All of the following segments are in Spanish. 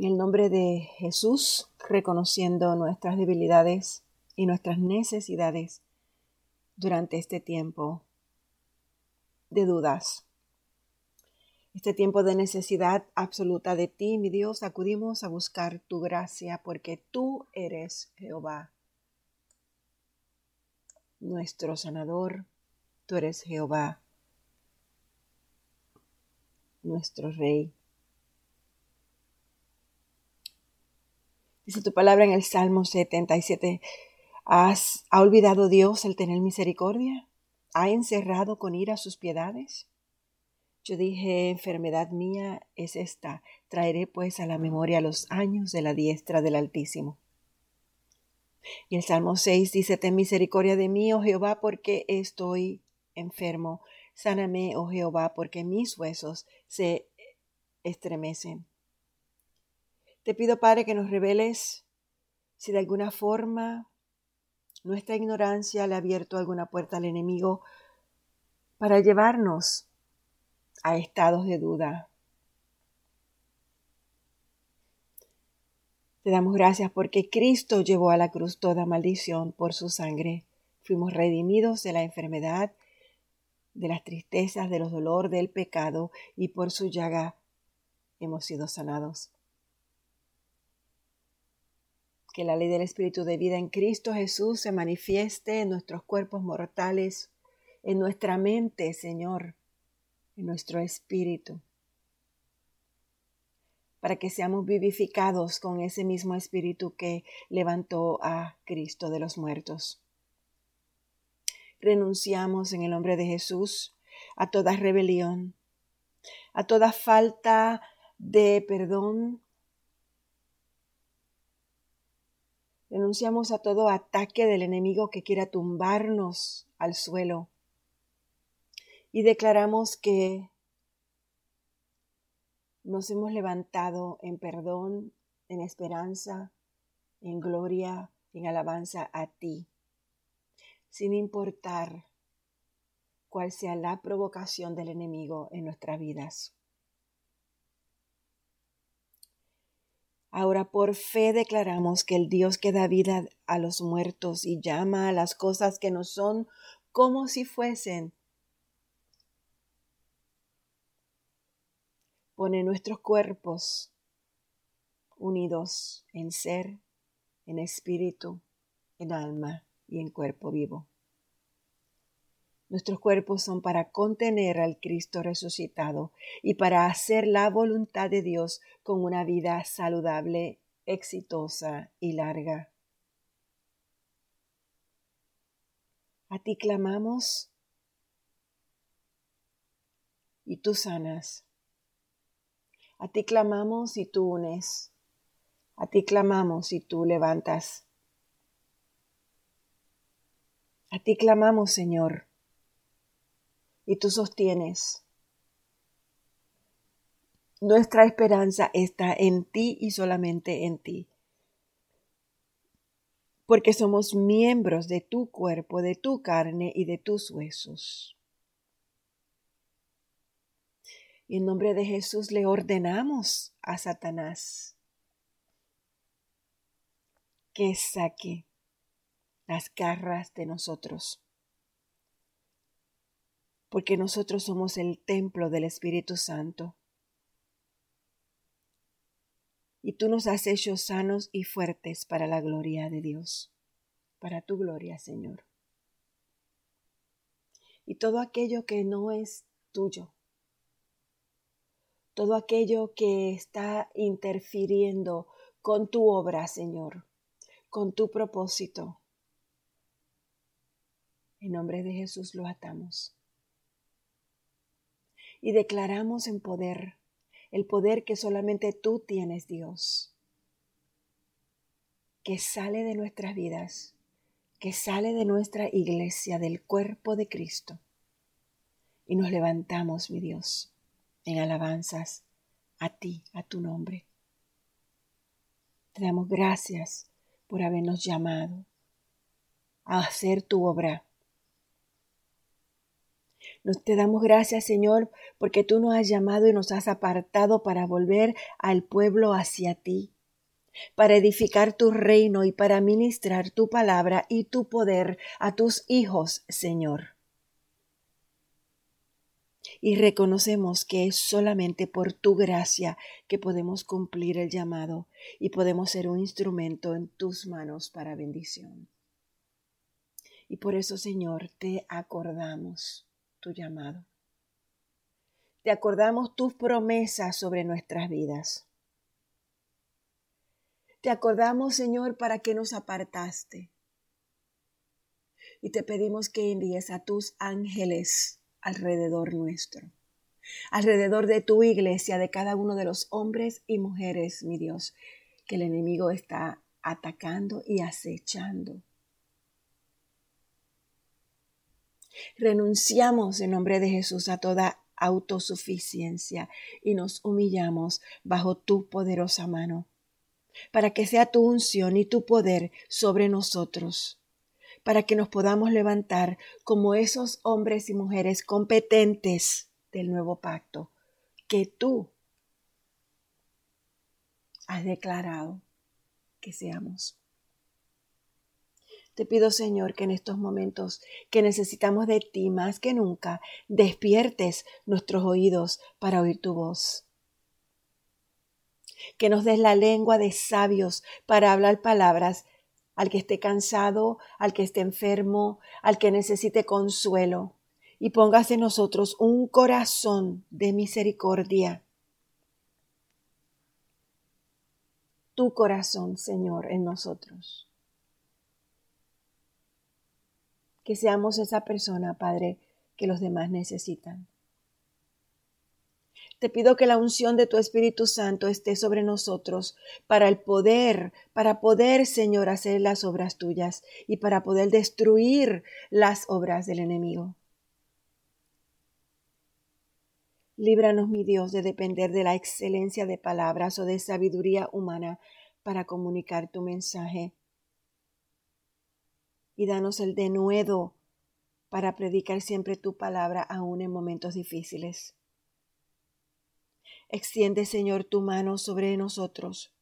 En el nombre de Jesús, reconociendo nuestras debilidades y nuestras necesidades durante este tiempo de dudas. Este tiempo de necesidad absoluta de ti, mi Dios, acudimos a buscar tu gracia porque tú eres Jehová, nuestro sanador, tú eres Jehová, nuestro rey. Dice tu palabra en el Salmo 77, ¿has, ¿ha olvidado Dios el tener misericordia? ¿Ha encerrado con ira sus piedades? Yo dije, enfermedad mía es esta, traeré pues a la memoria los años de la diestra del Altísimo. Y el Salmo 6 dice, ten misericordia de mí, oh Jehová, porque estoy enfermo. Sáname, oh Jehová, porque mis huesos se estremecen. Te pido, Padre, que nos reveles si de alguna forma nuestra ignorancia le ha abierto alguna puerta al enemigo para llevarnos a estados de duda. Te damos gracias porque Cristo llevó a la cruz toda maldición por su sangre. Fuimos redimidos de la enfermedad, de las tristezas, de los dolores, del pecado y por su llaga hemos sido sanados que la ley del Espíritu de vida en Cristo Jesús se manifieste en nuestros cuerpos mortales, en nuestra mente, Señor, en nuestro espíritu, para que seamos vivificados con ese mismo espíritu que levantó a Cristo de los muertos. Renunciamos en el nombre de Jesús a toda rebelión, a toda falta de perdón Renunciamos a todo ataque del enemigo que quiera tumbarnos al suelo. Y declaramos que nos hemos levantado en perdón, en esperanza, en gloria, en alabanza a ti, sin importar cuál sea la provocación del enemigo en nuestras vidas. Ahora por fe declaramos que el Dios que da vida a los muertos y llama a las cosas que no son como si fuesen, pone nuestros cuerpos unidos en ser, en espíritu, en alma y en cuerpo vivo. Nuestros cuerpos son para contener al Cristo resucitado y para hacer la voluntad de Dios con una vida saludable, exitosa y larga. A ti clamamos y tú sanas. A ti clamamos y tú unes. A ti clamamos y tú levantas. A ti clamamos, Señor y tú sostienes. Nuestra esperanza está en ti y solamente en ti. Porque somos miembros de tu cuerpo, de tu carne y de tus huesos. Y en nombre de Jesús le ordenamos a Satanás que saque las garras de nosotros porque nosotros somos el templo del Espíritu Santo. Y tú nos has hecho sanos y fuertes para la gloria de Dios, para tu gloria, Señor. Y todo aquello que no es tuyo, todo aquello que está interfiriendo con tu obra, Señor, con tu propósito, en nombre de Jesús lo atamos y declaramos en poder, el poder que solamente tú tienes, Dios, que sale de nuestras vidas, que sale de nuestra iglesia, del cuerpo de Cristo. Y nos levantamos, mi Dios, en alabanzas a ti, a tu nombre. Te damos gracias por habernos llamado a hacer tu obra Nos te damos gracias, Señor, porque tú nos has llamado y nos has apartado para volver al pueblo hacia ti, para edificar tu reino y para ministrar tu palabra y tu poder a tus hijos, Señor. Y reconocemos que es solamente por tu gracia que podemos cumplir el llamado y podemos ser un instrumento en tus manos para bendición. Y por eso, Señor, te acordamos tu llamado. Te acordamos tus promesas sobre nuestras vidas. Te acordamos, Señor, para que nos apartaste. Y te pedimos que envíes a tus ángeles alrededor nuestro, alrededor de tu iglesia, de cada uno de los hombres y mujeres, mi Dios, que el enemigo está atacando y acechando Renunciamos en nombre de Jesús a toda autosuficiencia y nos humillamos bajo tu poderosa mano, para que sea tu unción y tu poder sobre nosotros, para que nos podamos levantar como esos hombres y mujeres competentes del nuevo pacto que tú has declarado que seamos. Te pido, Señor, que en estos momentos que necesitamos de ti más que nunca, despiertes nuestros oídos para oír tu voz. Que nos des la lengua de sabios para hablar palabras al que esté cansado, al que esté enfermo, al que necesite consuelo. Y pongas en nosotros un corazón de misericordia. Tu corazón, Señor, en nosotros. Que seamos esa persona, Padre, que los demás necesitan. Te pido que la unción de tu Espíritu Santo esté sobre nosotros para el poder, para poder, Señor, hacer las obras tuyas y para poder destruir las obras del enemigo. Líbranos, mi Dios, de depender de la excelencia de palabras o de sabiduría humana para comunicar tu mensaje y danos el denuedo para predicar siempre tu palabra aún en momentos difíciles. Extiende, Señor, tu mano sobre nosotros,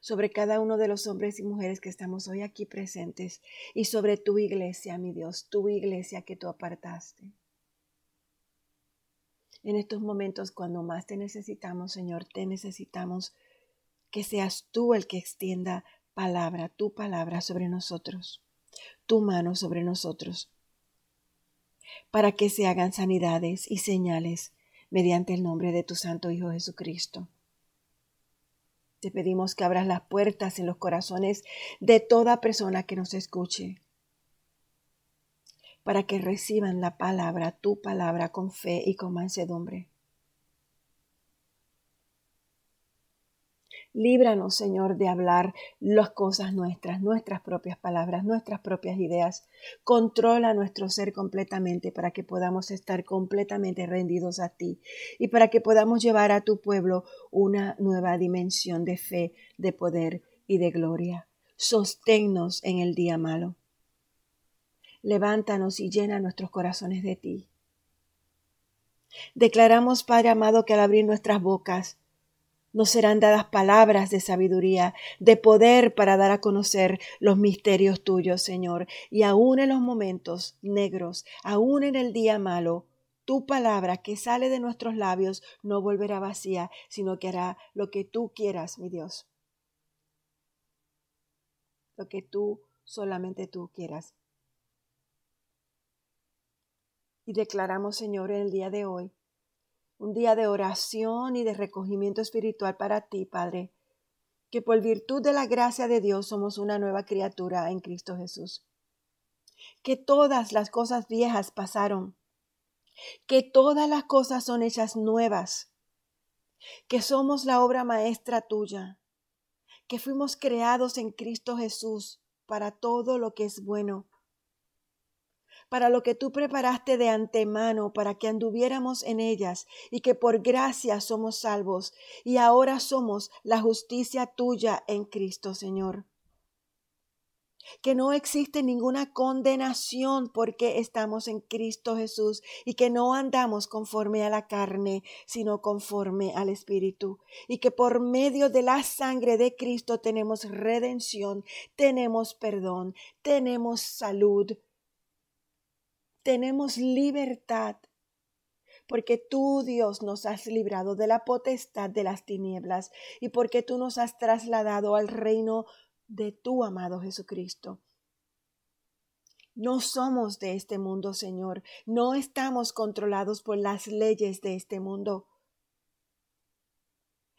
sobre cada uno de los hombres y mujeres que estamos hoy aquí presentes y sobre tu iglesia, mi Dios, tu iglesia que tú apartaste. En estos momentos, cuando más te necesitamos, Señor, te necesitamos que seas tú el que extienda palabra, tu palabra sobre nosotros, tu mano sobre nosotros, para que se hagan sanidades y señales mediante el nombre de tu Santo Hijo Jesucristo. Te pedimos que abras las puertas en los corazones de toda persona que nos escuche, para que reciban la palabra, tu palabra, con fe y con mansedumbre. Líbranos, Señor, de hablar las cosas nuestras, nuestras propias palabras, nuestras propias ideas. Controla nuestro ser completamente para que podamos estar completamente rendidos a ti y para que podamos llevar a tu pueblo una nueva dimensión de fe, de poder y de gloria. Sosténnos en el día malo. Levántanos y llena nuestros corazones de ti. Declaramos, Padre amado, que al abrir nuestras bocas, nos serán dadas palabras de sabiduría, de poder para dar a conocer los misterios tuyos, Señor. Y aún en los momentos negros, aún en el día malo, tu palabra que sale de nuestros labios no volverá vacía, sino que hará lo que tú quieras, mi Dios. Lo que tú, solamente tú quieras. Y declaramos, Señor, en el día de hoy, un día de oración y de recogimiento espiritual para ti, Padre, que por virtud de la gracia de Dios somos una nueva criatura en Cristo Jesús. Que todas las cosas viejas pasaron, que todas las cosas son hechas nuevas, que somos la obra maestra tuya, que fuimos creados en Cristo Jesús para todo lo que es bueno para lo que tú preparaste de antemano para que anduviéramos en ellas y que por gracia somos salvos y ahora somos la justicia tuya en Cristo Señor. que no existe ninguna condenación porque estamos en Cristo Jesús y que no andamos conforme a la carne, sino conforme al Espíritu, y que por medio de la sangre de Cristo tenemos redención, tenemos perdón, tenemos salud, tenemos libertad, porque tú, Dios, nos has librado de la potestad de las tinieblas y porque tú nos has trasladado al reino de tu amado Jesucristo. No somos de este mundo, Señor. No estamos controlados por las leyes de este mundo.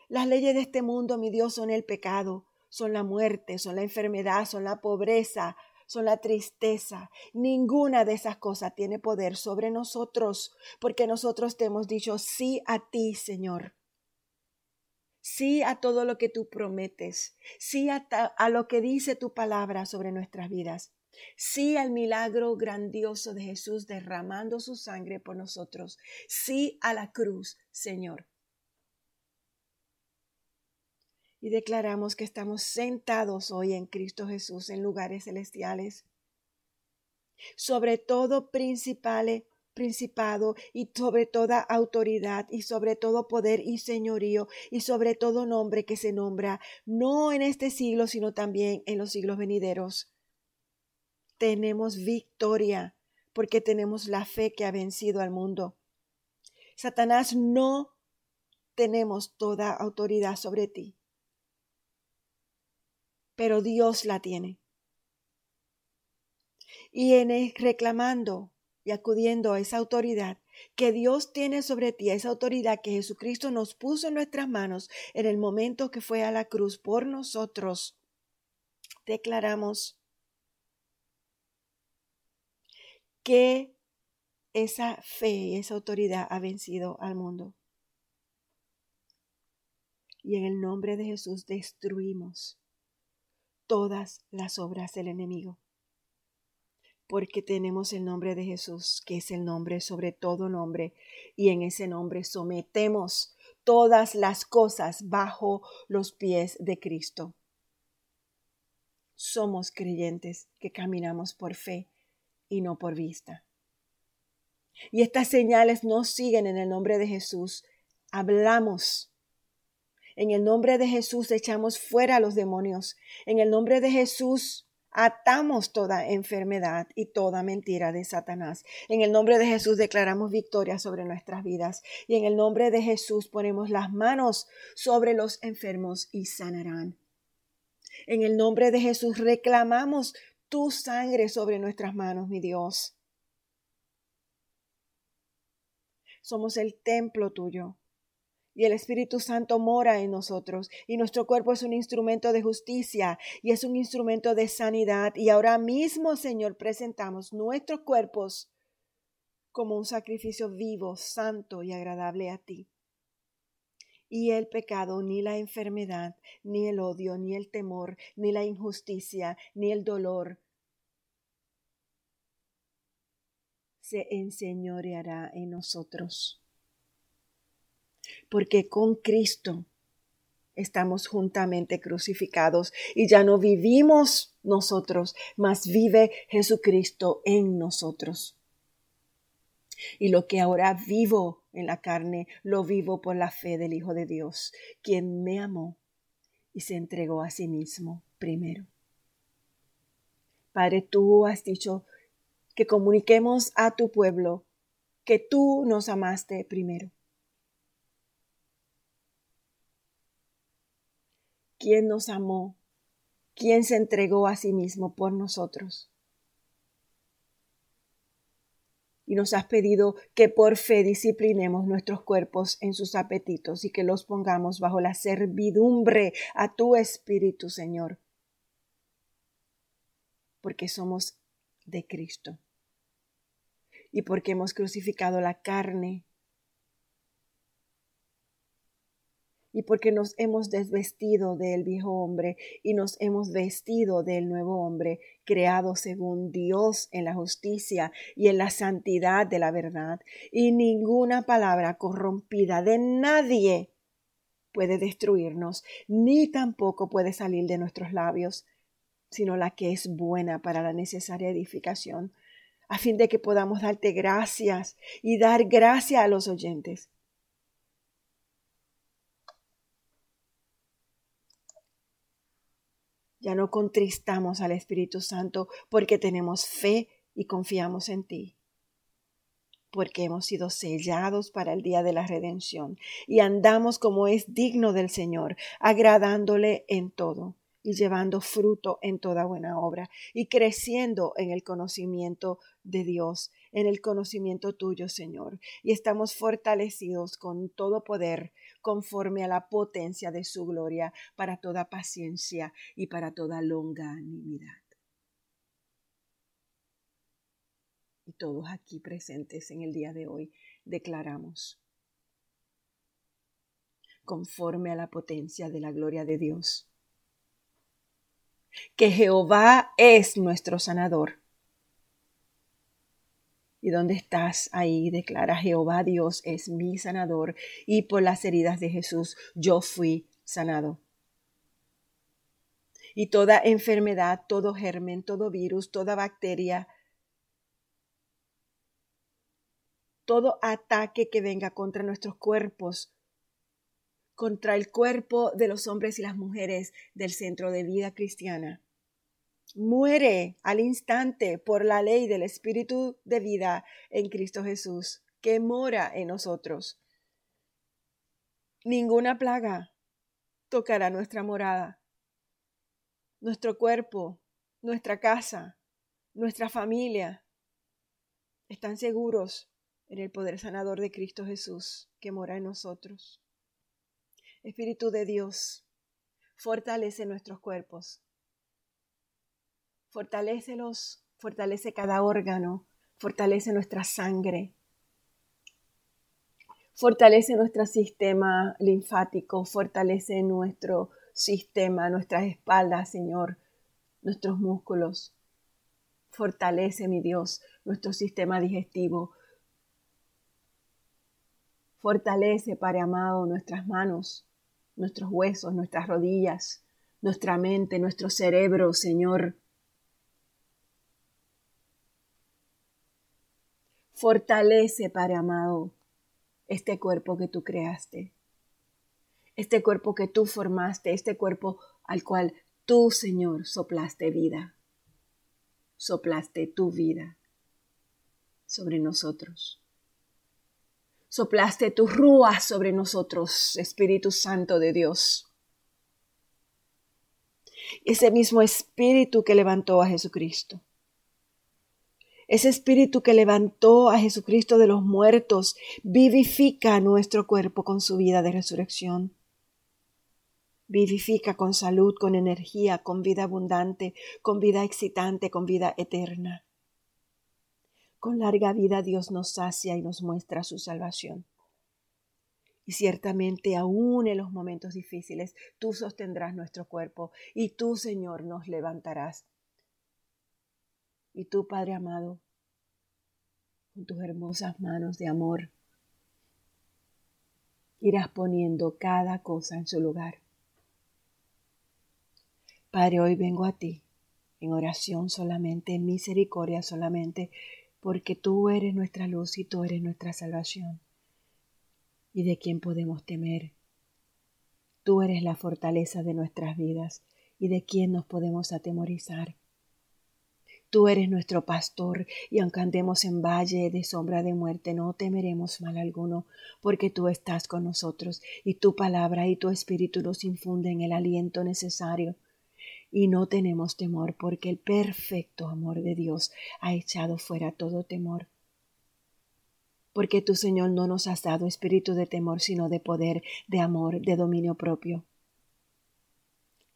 Las leyes de este mundo, mi Dios, son el pecado, son la muerte, son la enfermedad, son la pobreza, son la tristeza. Ninguna de esas cosas tiene poder sobre nosotros, porque nosotros te hemos dicho sí a ti, Señor sí a todo lo que tú prometes, sí a, lo que dice tu palabra sobre nuestras vidas, sí al milagro grandioso de Jesús derramando su sangre por nosotros, sí a la cruz, Señor. Y declaramos que estamos sentados hoy en Cristo Jesús en lugares celestiales, sobre todo principales principado y sobre toda autoridad y sobre todo poder y señorío y sobre todo nombre que se nombra, no en este siglo, sino también en los siglos venideros. Tenemos victoria porque tenemos la fe que ha vencido al mundo. Satanás no tenemos toda autoridad sobre ti, pero Dios la tiene. Y en reclamando y acudiendo a esa autoridad que Dios tiene sobre ti, esa autoridad que Jesucristo nos puso en nuestras manos en el momento que fue a la cruz por nosotros, declaramos que esa fe y esa autoridad ha vencido al mundo. Y en el nombre de Jesús destruimos todas las obras del enemigo porque tenemos el nombre de Jesús, que es el nombre sobre todo nombre, y en ese nombre sometemos todas las cosas bajo los pies de Cristo. Somos creyentes que caminamos por fe y no por vista. Y estas señales no siguen en el nombre de Jesús. Hablamos. En el nombre de Jesús echamos fuera a los demonios. En el nombre de Jesús Atamos toda enfermedad y toda mentira de Satanás. En el nombre de Jesús declaramos victoria sobre nuestras vidas y en el nombre de Jesús ponemos las manos sobre los enfermos y sanarán. En el nombre de Jesús reclamamos tu sangre sobre nuestras manos, mi Dios. Somos el templo tuyo y el Espíritu Santo mora en nosotros y nuestro cuerpo es un instrumento de justicia y es un instrumento de sanidad y ahora mismo, Señor, presentamos nuestros cuerpos como un sacrificio vivo, santo y agradable a ti. Y el pecado, ni la enfermedad, ni el odio, ni el temor, ni la injusticia, ni el dolor, se enseñoreará en nosotros porque con Cristo estamos juntamente crucificados y ya no vivimos nosotros, mas vive Jesucristo en nosotros. Y lo que ahora vivo en la carne, lo vivo por la fe del Hijo de Dios, quien me amó y se entregó a sí mismo primero. Padre, tú has dicho que comuniquemos a tu pueblo que tú nos amaste primero. ¿Quién nos amó? ¿Quién se entregó a sí mismo por nosotros? Y nos has pedido que por fe disciplinemos nuestros cuerpos en sus apetitos y que los pongamos bajo la servidumbre a tu Espíritu, Señor, porque somos de Cristo y porque hemos crucificado la carne y porque nos hemos desvestido del viejo hombre y nos hemos vestido del nuevo hombre, creado según Dios en la justicia y en la santidad de la verdad, y ninguna palabra corrompida de nadie puede destruirnos, ni tampoco puede salir de nuestros labios, sino la que es buena para la necesaria edificación, a fin de que podamos darte gracias y dar gracia a los oyentes. Ya no contristamos al Espíritu Santo porque tenemos fe y confiamos en ti porque hemos sido sellados para el día de la redención y andamos como es digno del Señor, agradándole en todo y llevando fruto en toda buena obra y creciendo en el conocimiento de Dios, en el conocimiento tuyo, Señor. Y estamos fortalecidos con todo poder conforme a la potencia de su gloria para toda paciencia y para toda longanimidad. Y todos aquí presentes en el día de hoy declaramos conforme a la potencia de la gloria de Dios que Jehová es nuestro sanador. ¿Y dónde estás? Ahí declara Jehová Dios es mi sanador y por las heridas de Jesús yo fui sanado. Y toda enfermedad, todo germen, todo virus, toda bacteria, todo ataque que venga contra nuestros cuerpos, contra el cuerpo de los hombres y las mujeres del centro de vida cristiana. Muere al instante por la ley del Espíritu de vida en Cristo Jesús, que mora en nosotros. Ninguna plaga tocará nuestra morada, nuestro cuerpo, nuestra casa, nuestra familia. Están seguros en el poder sanador de Cristo Jesús que mora en nosotros. Espíritu de Dios, fortalece nuestros cuerpos. Fortalécelos, fortalece cada órgano, fortalece nuestra sangre. Fortalece nuestro sistema linfático, fortalece nuestro sistema, nuestras espaldas, Señor, nuestros músculos. Fortalece, mi Dios, nuestro sistema digestivo. Fortalece, Padre amado, nuestras manos, nuestros huesos, nuestras rodillas, nuestra mente, nuestro cerebro, Señor. Fortalece, Padre amado, este cuerpo que tú creaste, este cuerpo que tú formaste, este cuerpo al cual tú, Señor, soplaste vida, soplaste tu vida sobre nosotros soplaste tu rúa sobre nosotros, Espíritu Santo de Dios. Ese mismo Espíritu que levantó a Jesucristo. Ese Espíritu que levantó a Jesucristo de los muertos vivifica nuestro cuerpo con su vida de resurrección. Vivifica con salud, con energía, con vida abundante, con vida excitante, con vida eterna. Con larga vida Dios nos sacia y nos muestra su salvación. Y ciertamente aún en los momentos difíciles, tú sostendrás nuestro cuerpo y tú, Señor, nos levantarás. Y tú, Padre amado, con tus hermosas manos de amor, irás poniendo cada cosa en su lugar. Padre, hoy vengo a ti en oración solamente, en misericordia solamente, porque tú eres nuestra luz y tú eres nuestra salvación. ¿Y de quién podemos temer? Tú eres la fortaleza de nuestras vidas y de quién nos podemos atemorizar. Tú eres nuestro pastor, y aunque andemos en valle de sombra de muerte, no temeremos mal alguno, porque tú estás con nosotros, y tu palabra y tu espíritu nos infunden el aliento necesario y no tenemos temor porque el perfecto amor de Dios ha echado fuera todo temor. Porque tu Señor no nos has dado espíritu de temor, sino de poder, de amor, de dominio propio.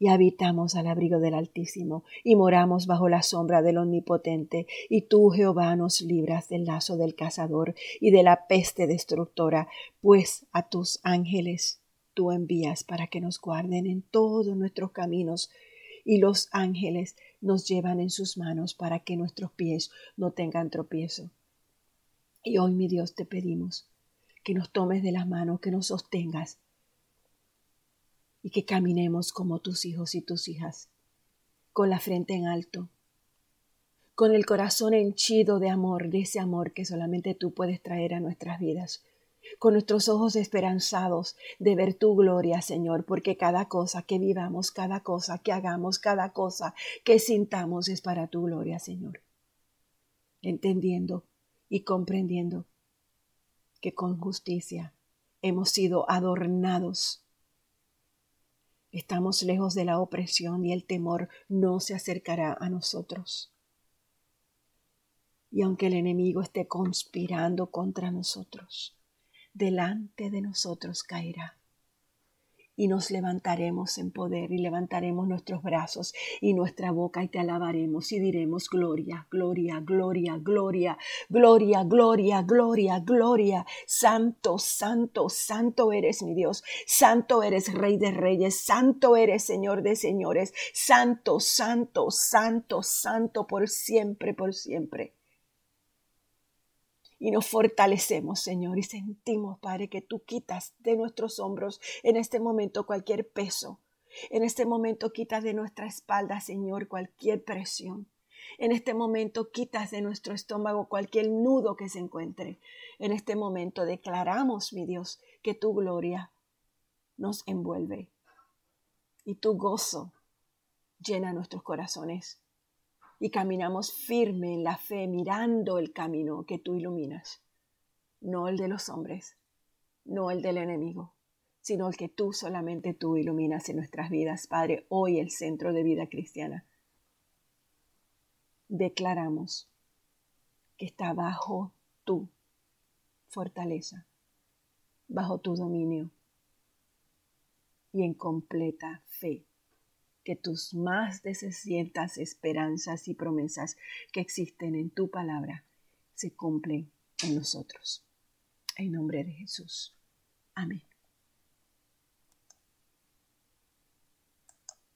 Y habitamos al abrigo del Altísimo, y moramos bajo la sombra del Omnipotente, y tú, Jehová, nos libras del lazo del cazador y de la peste destructora, pues a tus ángeles tú envías para que nos guarden en todos nuestros caminos y los ángeles nos llevan en sus manos para que nuestros pies no tengan tropiezo. Y hoy, mi Dios, te pedimos que nos tomes de las manos, que nos sostengas y que caminemos como tus hijos y tus hijas, con la frente en alto, con el corazón henchido de amor, de ese amor que solamente tú puedes traer a nuestras vidas, con nuestros ojos esperanzados de ver tu gloria, Señor, porque cada cosa que vivamos, cada cosa que hagamos, cada cosa que sintamos es para tu gloria, Señor. Entendiendo y comprendiendo que con justicia hemos sido adornados. Estamos lejos de la opresión y el temor no se acercará a nosotros. Y aunque el enemigo esté conspirando contra nosotros, delante de nosotros caerá y nos levantaremos en poder y levantaremos nuestros brazos y nuestra boca y te alabaremos y diremos gloria, gloria, gloria, gloria, gloria, gloria, gloria, gloria. Santo, santo, santo eres mi Dios. Santo eres Rey de Reyes. Santo eres Señor de Señores. Santo, santo, santo, santo por siempre, por siempre y nos fortalecemos, Señor, y sentimos, Padre, que tú quitas de nuestros hombros en este momento cualquier peso. En este momento quitas de nuestra espalda, Señor, cualquier presión. En este momento quitas de nuestro estómago cualquier nudo que se encuentre. En este momento declaramos, mi Dios, que tu gloria nos envuelve y tu gozo llena nuestros corazones y caminamos firme en la fe, mirando el camino que tú iluminas, no el de los hombres, no el del enemigo, sino el que tú solamente tú iluminas en nuestras vidas, Padre, hoy el centro de vida cristiana. Declaramos que está bajo tu fortaleza, bajo tu dominio y en completa fe que tus más de 600 esperanzas y promesas que existen en tu palabra se cumplen en nosotros. En nombre de Jesús. Amén.